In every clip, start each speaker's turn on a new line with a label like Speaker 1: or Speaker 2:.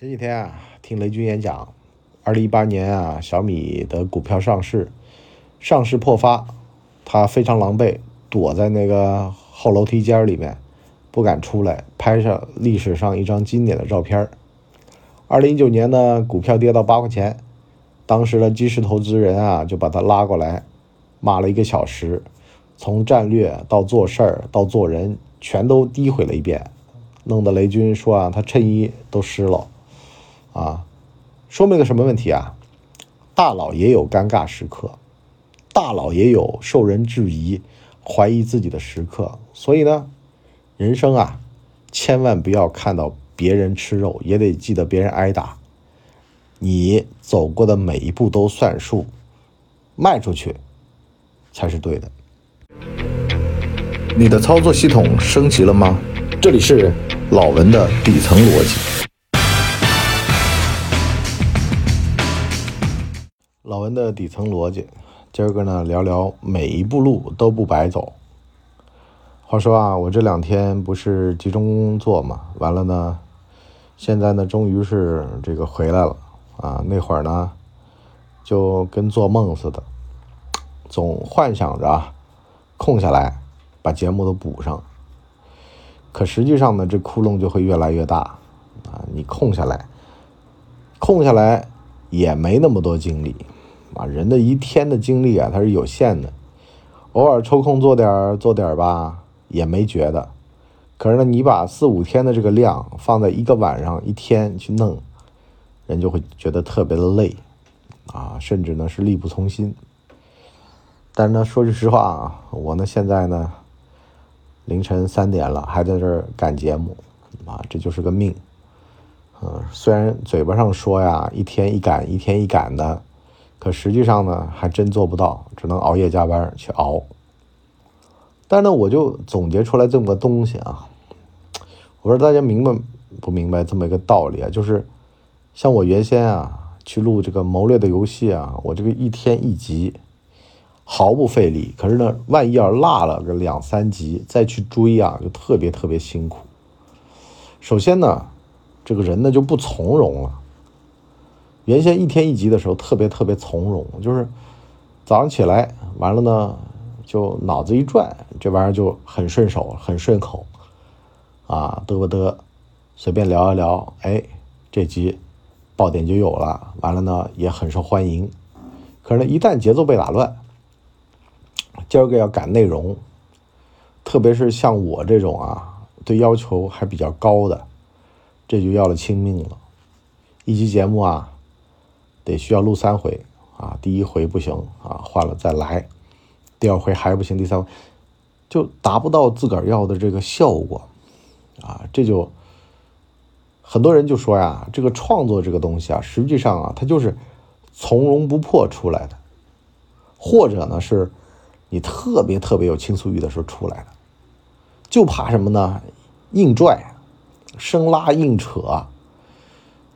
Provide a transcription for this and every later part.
Speaker 1: 前几天啊，听雷军演讲，二零一八年啊，小米的股票上市，上市破发，他非常狼狈，躲在那个后楼梯间里面，不敢出来，拍上历史上一张经典的照片。二零一九年呢，股票跌到八块钱，当时的基石投资人啊，就把他拉过来，骂了一个小时，从战略到做事儿到做人，全都诋毁了一遍，弄得雷军说啊，他衬衣都湿了。啊，说明个什么问题啊？大佬也有尴尬时刻，大佬也有受人质疑、怀疑自己的时刻。所以呢，人生啊，千万不要看到别人吃肉，也得记得别人挨打。你走过的每一步都算数，迈出去才是对的。你的操作系统升级了吗？这里是老文的底层逻辑。老文的底层逻辑，今儿个呢聊聊每一步路都不白走。话说啊，我这两天不是集中工作嘛，完了呢，现在呢终于是这个回来了啊。那会儿呢，就跟做梦似的，总幻想着空下来把节目都补上。可实际上呢，这窟窿就会越来越大啊。你空下来，空下来也没那么多精力。啊，人的一天的精力啊，它是有限的，偶尔抽空做点做点吧，也没觉得。可是呢，你把四五天的这个量放在一个晚上、一天去弄，人就会觉得特别的累，啊，甚至呢是力不从心。但是呢，说句实话啊，我呢现在呢凌晨三点了，还在这儿赶节目，啊，这就是个命。嗯，虽然嘴巴上说呀，一天一赶，一天一赶的。可实际上呢，还真做不到，只能熬夜加班去熬。但是呢，我就总结出来这么个东西啊，我说大家明白不明白这么一个道理啊？就是像我原先啊去录这个谋略的游戏啊，我这个一天一集，毫不费力。可是呢，万一要落了个两三集再去追啊，就特别特别辛苦。首先呢，这个人呢就不从容了。原先一天一集的时候，特别特别从容，就是早上起来完了呢，就脑子一转，这玩意儿就很顺手，很顺口，啊，嘚不嘚，随便聊一聊，哎，这集爆点就有了。完了呢，也很受欢迎。可是呢，一旦节奏被打乱，今儿个要赶内容，特别是像我这种啊，对要求还比较高的，这就要了亲命了。一集节目啊。得需要录三回啊，第一回不行啊，换了再来，第二回还是不行，第三回就达不到自个儿要的这个效果啊，这就很多人就说呀，这个创作这个东西啊，实际上啊，它就是从容不迫出来的，或者呢是你特别特别有倾诉欲的时候出来的，就怕什么呢？硬拽、生拉硬扯。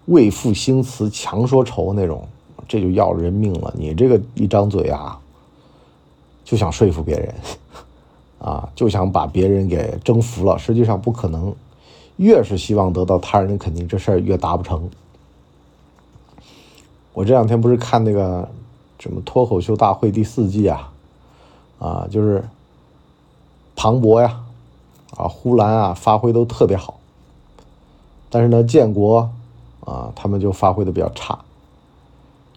Speaker 1: 为赋新词强说愁那种，这就要人命了。你这个一张嘴啊，就想说服别人，啊，就想把别人给征服了。实际上不可能，越是希望得到他人的肯定，这事儿越达不成。我这两天不是看那个什么脱口秀大会第四季啊，啊，就是庞博呀，啊，呼兰啊，发挥都特别好，但是呢，建国。啊，他们就发挥的比较差。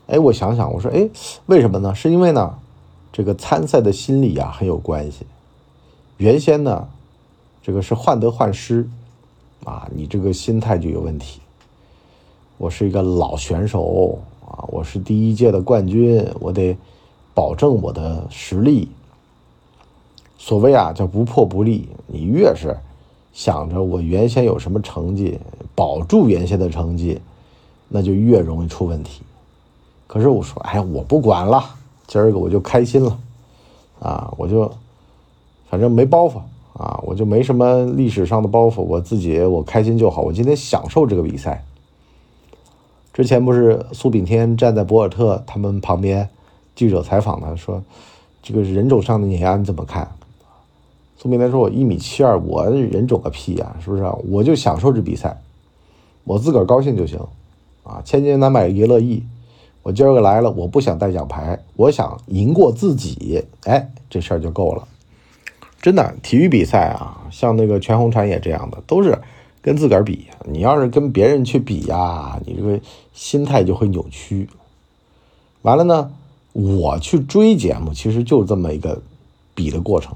Speaker 1: 哎，我想想，我说，哎，为什么呢？是因为呢，这个参赛的心理啊很有关系。原先呢，这个是患得患失，啊，你这个心态就有问题。我是一个老选手啊，我是第一届的冠军，我得保证我的实力。所谓啊，叫不破不立。你越是想着我原先有什么成绩。保住原先的成绩，那就越容易出问题。可是我说，哎，我不管了，今儿个我就开心了，啊，我就反正没包袱啊，我就没什么历史上的包袱，我自己我开心就好。我今天享受这个比赛。之前不是苏炳添站在博尔特他们旁边，记者采访他说：“这个人种上的碾压你怎么看？”苏明来说：“我一米七二，我人种个屁呀，是不是？我就享受这比赛。”我自个儿高兴就行，啊，千金难买爷乐意。我今儿个来了，我不想带奖牌，我想赢过自己，哎，这事儿就够了。真的，体育比赛啊，像那个全红婵也这样的，都是跟自个儿比。你要是跟别人去比呀，你这个心态就会扭曲。完了呢，我去追节目，其实就是这么一个比的过程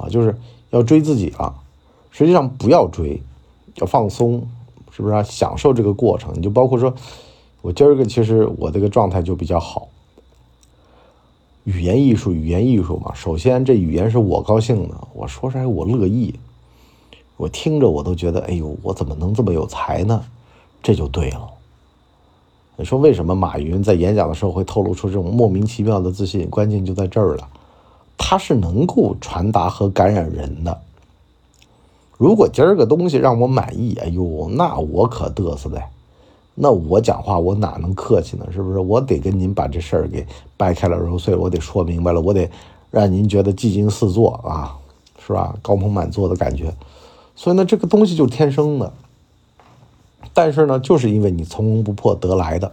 Speaker 1: 啊，就是要追自己了。实际上不要追，要放松，是不是啊？享受这个过程。你就包括说。我今儿个其实我这个状态就比较好。语言艺术，语言艺术嘛，首先这语言是我高兴的，我说出来我乐意，我听着我都觉得，哎呦，我怎么能这么有才呢？这就对了。你说为什么马云在演讲的时候会透露出这种莫名其妙的自信？关键就在这儿了，他是能够传达和感染人的。如果今儿个东西让我满意，哎呦，那我可嘚瑟呗。那我讲话我哪能客气呢？是不是？我得跟您把这事儿给掰开了揉碎了，我得说明白了，我得让您觉得技惊四座啊，是吧？高朋满座的感觉。所以呢，这个东西就是天生的。但是呢，就是因为你从容不迫得来的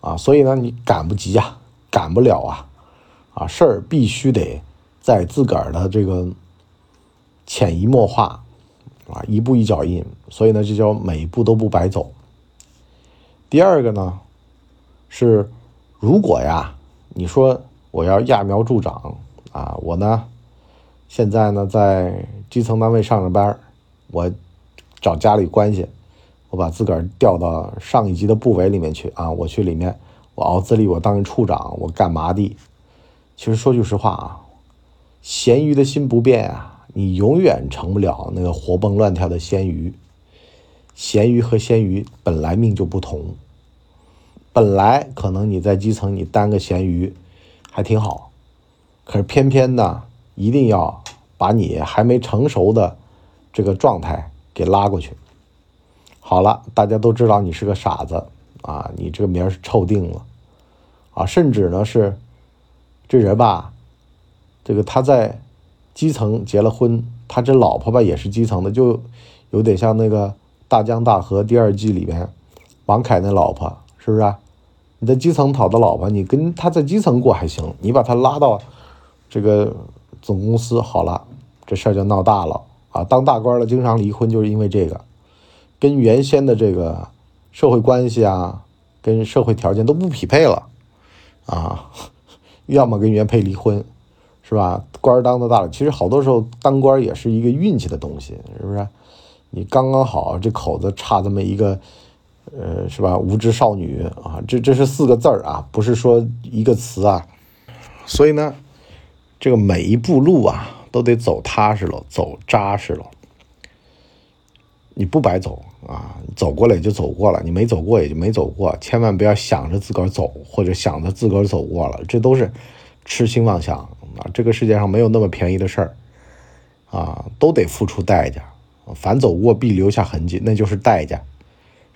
Speaker 1: 啊，所以呢，你赶不及呀，赶不了啊，啊，事儿必须得在自个儿的这个潜移默化啊，一步一脚印。所以呢，这叫每一步都不白走。第二个呢，是如果呀，你说我要揠苗助长啊，我呢，现在呢在基层单位上着班我找家里关系，我把自个儿调到上一级的部委里面去啊，我去里面，我熬资历，我当一处长，我干嘛的？其实说句实话啊，咸鱼的心不变啊，你永远成不了那个活蹦乱跳的鲜鱼。咸鱼和鲜鱼本来命就不同。本来可能你在基层你当个咸鱼还挺好，可是偏偏呢，一定要把你还没成熟的这个状态给拉过去。好了，大家都知道你是个傻子啊，你这个名儿是臭定了啊，甚至呢是这人吧，这个他在基层结了婚，他这老婆吧也是基层的，就有点像那个《大江大河》第二季里边王凯那老婆，是不是啊？你在基层讨的老婆，你跟他在基层过还行，你把他拉到这个总公司，好了，这事儿就闹大了啊！当大官了，经常离婚，就是因为这个，跟原先的这个社会关系啊，跟社会条件都不匹配了啊，要么跟原配离婚，是吧？官当的大了，其实好多时候当官也是一个运气的东西，是不是？你刚刚好这口子差这么一个。呃，是吧？无知少女啊，这这是四个字儿啊，不是说一个词啊。所以呢，这个每一步路啊，都得走踏实了，走扎实了。你不白走啊，走过了也就走过了，你没走过也就没走过。千万不要想着自个儿走，或者想着自个儿走过了，这都是痴心妄想啊！这个世界上没有那么便宜的事儿啊，都得付出代价。凡走过必留下痕迹，那就是代价。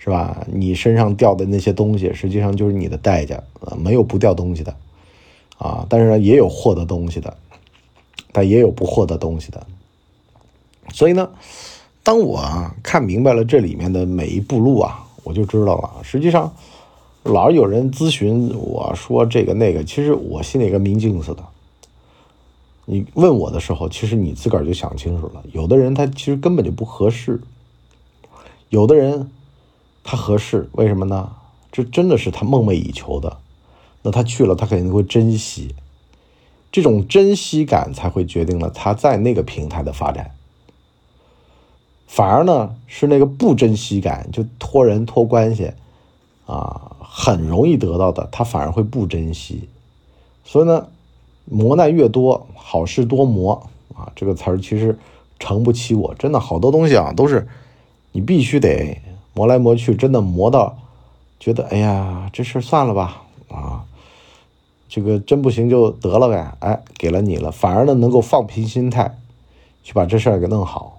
Speaker 1: 是吧？你身上掉的那些东西，实际上就是你的代价啊！没有不掉东西的，啊，但是呢，也有获得东西的，但也有不获得东西的。所以呢，当我看明白了这里面的每一步路啊，我就知道了。实际上，老是有人咨询我说这个那个，其实我心里跟明镜似的。你问我的时候，其实你自个儿就想清楚了。有的人他其实根本就不合适，有的人。他合适，为什么呢？这真的是他梦寐以求的，那他去了，他肯定会珍惜，这种珍惜感才会决定了他在那个平台的发展。反而呢，是那个不珍惜感，就托人托关系，啊，很容易得到的，他反而会不珍惜。所以呢，磨难越多，好事多磨啊，这个词儿其实成不起我，真的好多东西啊，都是你必须得。磨来磨去，真的磨到觉得，哎呀，这事算了吧，啊，这个真不行就得了呗，哎，给了你了，反而呢能够放平心态，去把这事儿给弄好。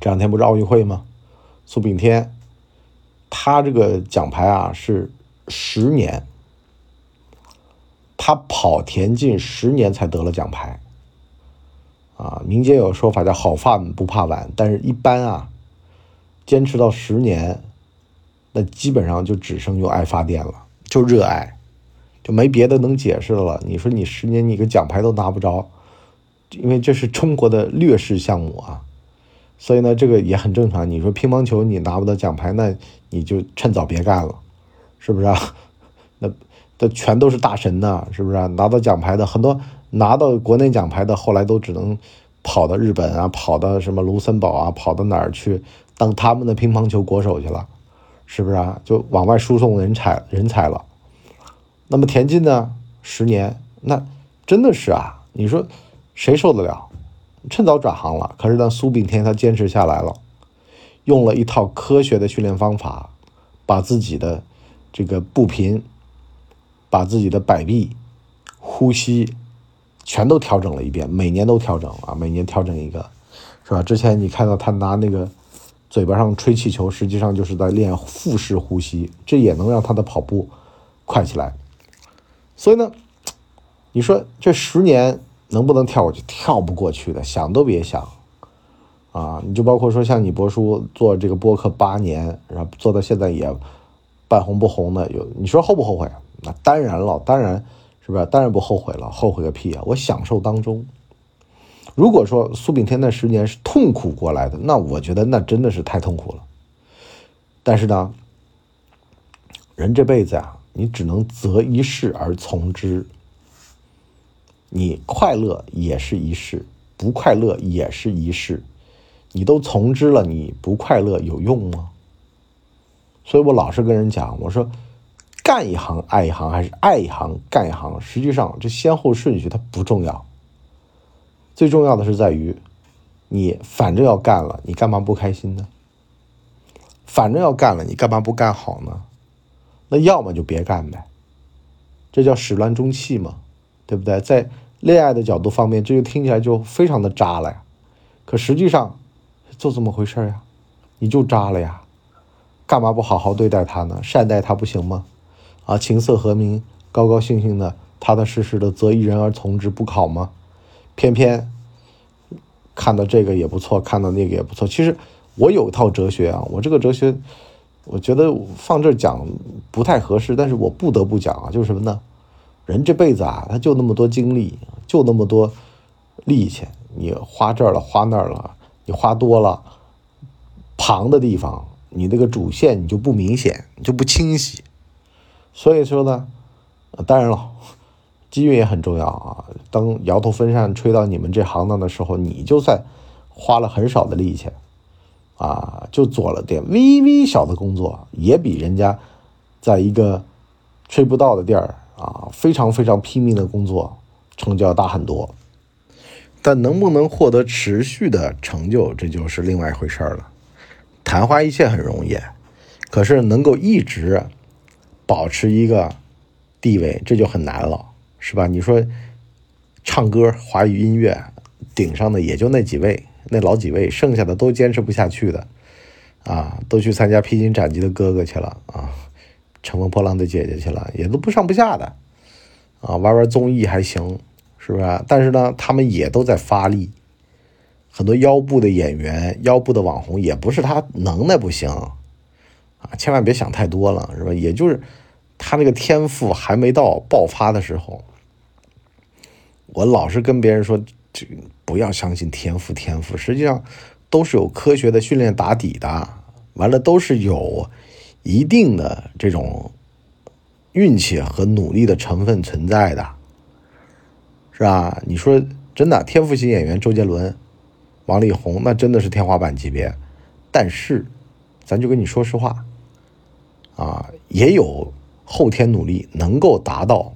Speaker 1: 这两天不是奥运会吗？苏炳添，他这个奖牌啊是十年，他跑田径十年才得了奖牌，啊，民间有说法叫好饭不怕晚，但是一般啊。坚持到十年，那基本上就只剩用爱发电了，就热爱，就没别的能解释的了。你说你十年你个奖牌都拿不着，因为这是中国的劣势项目啊，所以呢，这个也很正常。你说乒乓球你拿不到奖牌，那你就趁早别干了，是不是啊？那这全都是大神呐，是不是啊？拿到奖牌的很多，拿到国内奖牌的后来都只能跑到日本啊，跑到什么卢森堡啊，跑到哪儿去？当他们的乒乓球国手去了，是不是啊？就往外输送人才人才了。那么田径呢？十年，那真的是啊！你说谁受得了？趁早转行了。可是呢，苏炳添他坚持下来了，用了一套科学的训练方法，把自己的这个步频、把自己的摆臂、呼吸全都调整了一遍，每年都调整啊，每年调整一个，是吧？之前你看到他拿那个。嘴巴上吹气球，实际上就是在练腹式呼吸，这也能让他的跑步快起来。所以呢，你说这十年能不能跳过去？跳不过去的，想都别想啊！你就包括说像你博叔做这个播客八年，然后做到现在也半红不红的，有你说后不后悔？那当然了，当然是不是？当然不后悔了，后悔个屁啊！我享受当中。如果说苏炳添那十年是痛苦过来的，那我觉得那真的是太痛苦了。但是呢，人这辈子啊，你只能择一事而从之。你快乐也是一事，不快乐也是一事。你都从之了，你不快乐有用吗？所以我老是跟人讲，我说干一行爱一行，还是爱一行干一行，实际上这先后顺序它不重要。最重要的是在于，你反正要干了，你干嘛不开心呢？反正要干了，你干嘛不干好呢？那要么就别干呗，这叫始乱终弃嘛，对不对？在恋爱的角度方面，这就听起来就非常的渣了呀。可实际上就这么回事呀，你就渣了呀，干嘛不好好对待他呢？善待他不行吗？啊，琴瑟和鸣，高高兴兴的，踏踏实实的，择一人而从之，不考吗？偏偏看到这个也不错，看到那个也不错。其实我有一套哲学啊，我这个哲学，我觉得放这讲不太合适，但是我不得不讲啊，就是什么呢？人这辈子啊，他就那么多精力，就那么多力气，你花这儿了，花那儿了，你花多了，旁的地方，你那个主线你就不明显，就不清晰。所以说呢，当然了。机遇也很重要啊！当摇头风扇吹到你们这行当的时候，你就算花了很少的力气，啊，就做了点微微小的工作，也比人家在一个吹不到的地儿啊，非常非常拼命的工作成就要大很多。但能不能获得持续的成就，这就是另外一回事儿了。昙花一现很容易，可是能够一直保持一个地位，这就很难了。是吧？你说唱歌华语音乐顶上的也就那几位，那老几位，剩下的都坚持不下去的啊，都去参加披荆斩棘的哥哥去了啊，乘风破浪的姐姐去了，也都不上不下的啊，玩玩综艺还行，是不是？但是呢，他们也都在发力，很多腰部的演员、腰部的网红，也不是他能耐不行啊，千万别想太多了，是吧？也就是他那个天赋还没到爆发的时候。我老是跟别人说，这不要相信天赋，天赋实际上都是有科学的训练打底的，完了都是有一定的这种运气和努力的成分存在的，是吧？你说真的，天赋型演员周杰伦、王力宏那真的是天花板级别，但是咱就跟你说实话，啊，也有后天努力能够达到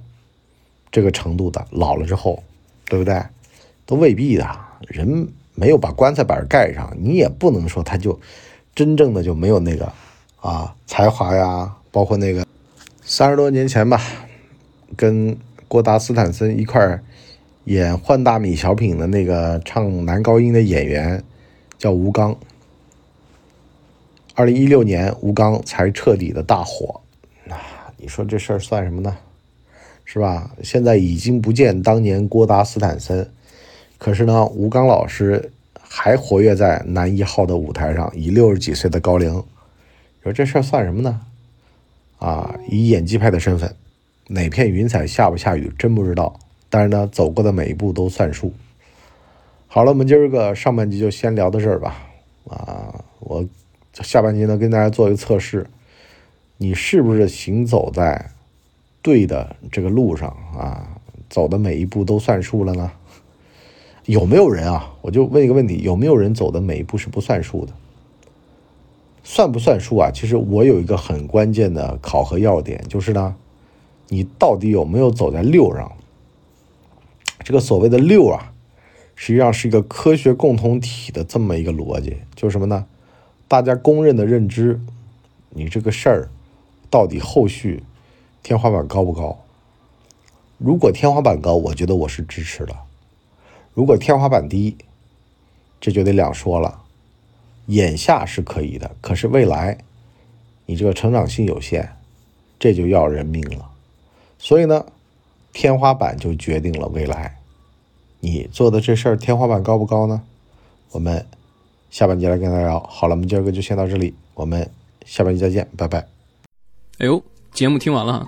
Speaker 1: 这个程度的，老了之后。对不对？都未必的。人没有把棺材板盖上，你也不能说他就真正的就没有那个啊才华呀。包括那个三十多年前吧，跟郭达斯坦森一块儿演《换大米》小品的那个唱男高音的演员叫吴刚。二零一六年，吴刚才彻底的大火。那你说这事儿算什么呢？是吧？现在已经不见当年郭达斯坦森，可是呢，吴刚老师还活跃在男一号的舞台上，以六十几岁的高龄，说这事儿算什么呢？啊，以演技派的身份，哪片云彩下不下雨真不知道。但是呢，走过的每一步都算数。好了，我们今儿个上半集就先聊到这儿吧。啊，我下半集呢跟大家做一个测试，你是不是行走在对的这个路上啊？走的每一步都算数了呢？有没有人啊？我就问一个问题：有没有人走的每一步是不算数的？算不算数啊？其实我有一个很关键的考核要点，就是呢，你到底有没有走在六上？这个所谓的六啊，实际上是一个科学共同体的这么一个逻辑，就是什么呢？大家公认的认知，你这个事儿到底后续天花板高不高？如果天花板高，我觉得我是支持的。如果天花板低，这就得两说了。眼下是可以的，可是未来你这个成长性有限，这就要人命了。所以呢，天花板就决定了未来。你做的这事儿天花板高不高呢？我们下半节来跟大家聊。好了，我们今儿个就先到这里，我们下半集再见，拜拜。
Speaker 2: 哎呦，节目听完了，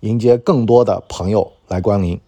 Speaker 1: 迎接更多的朋友。来光临。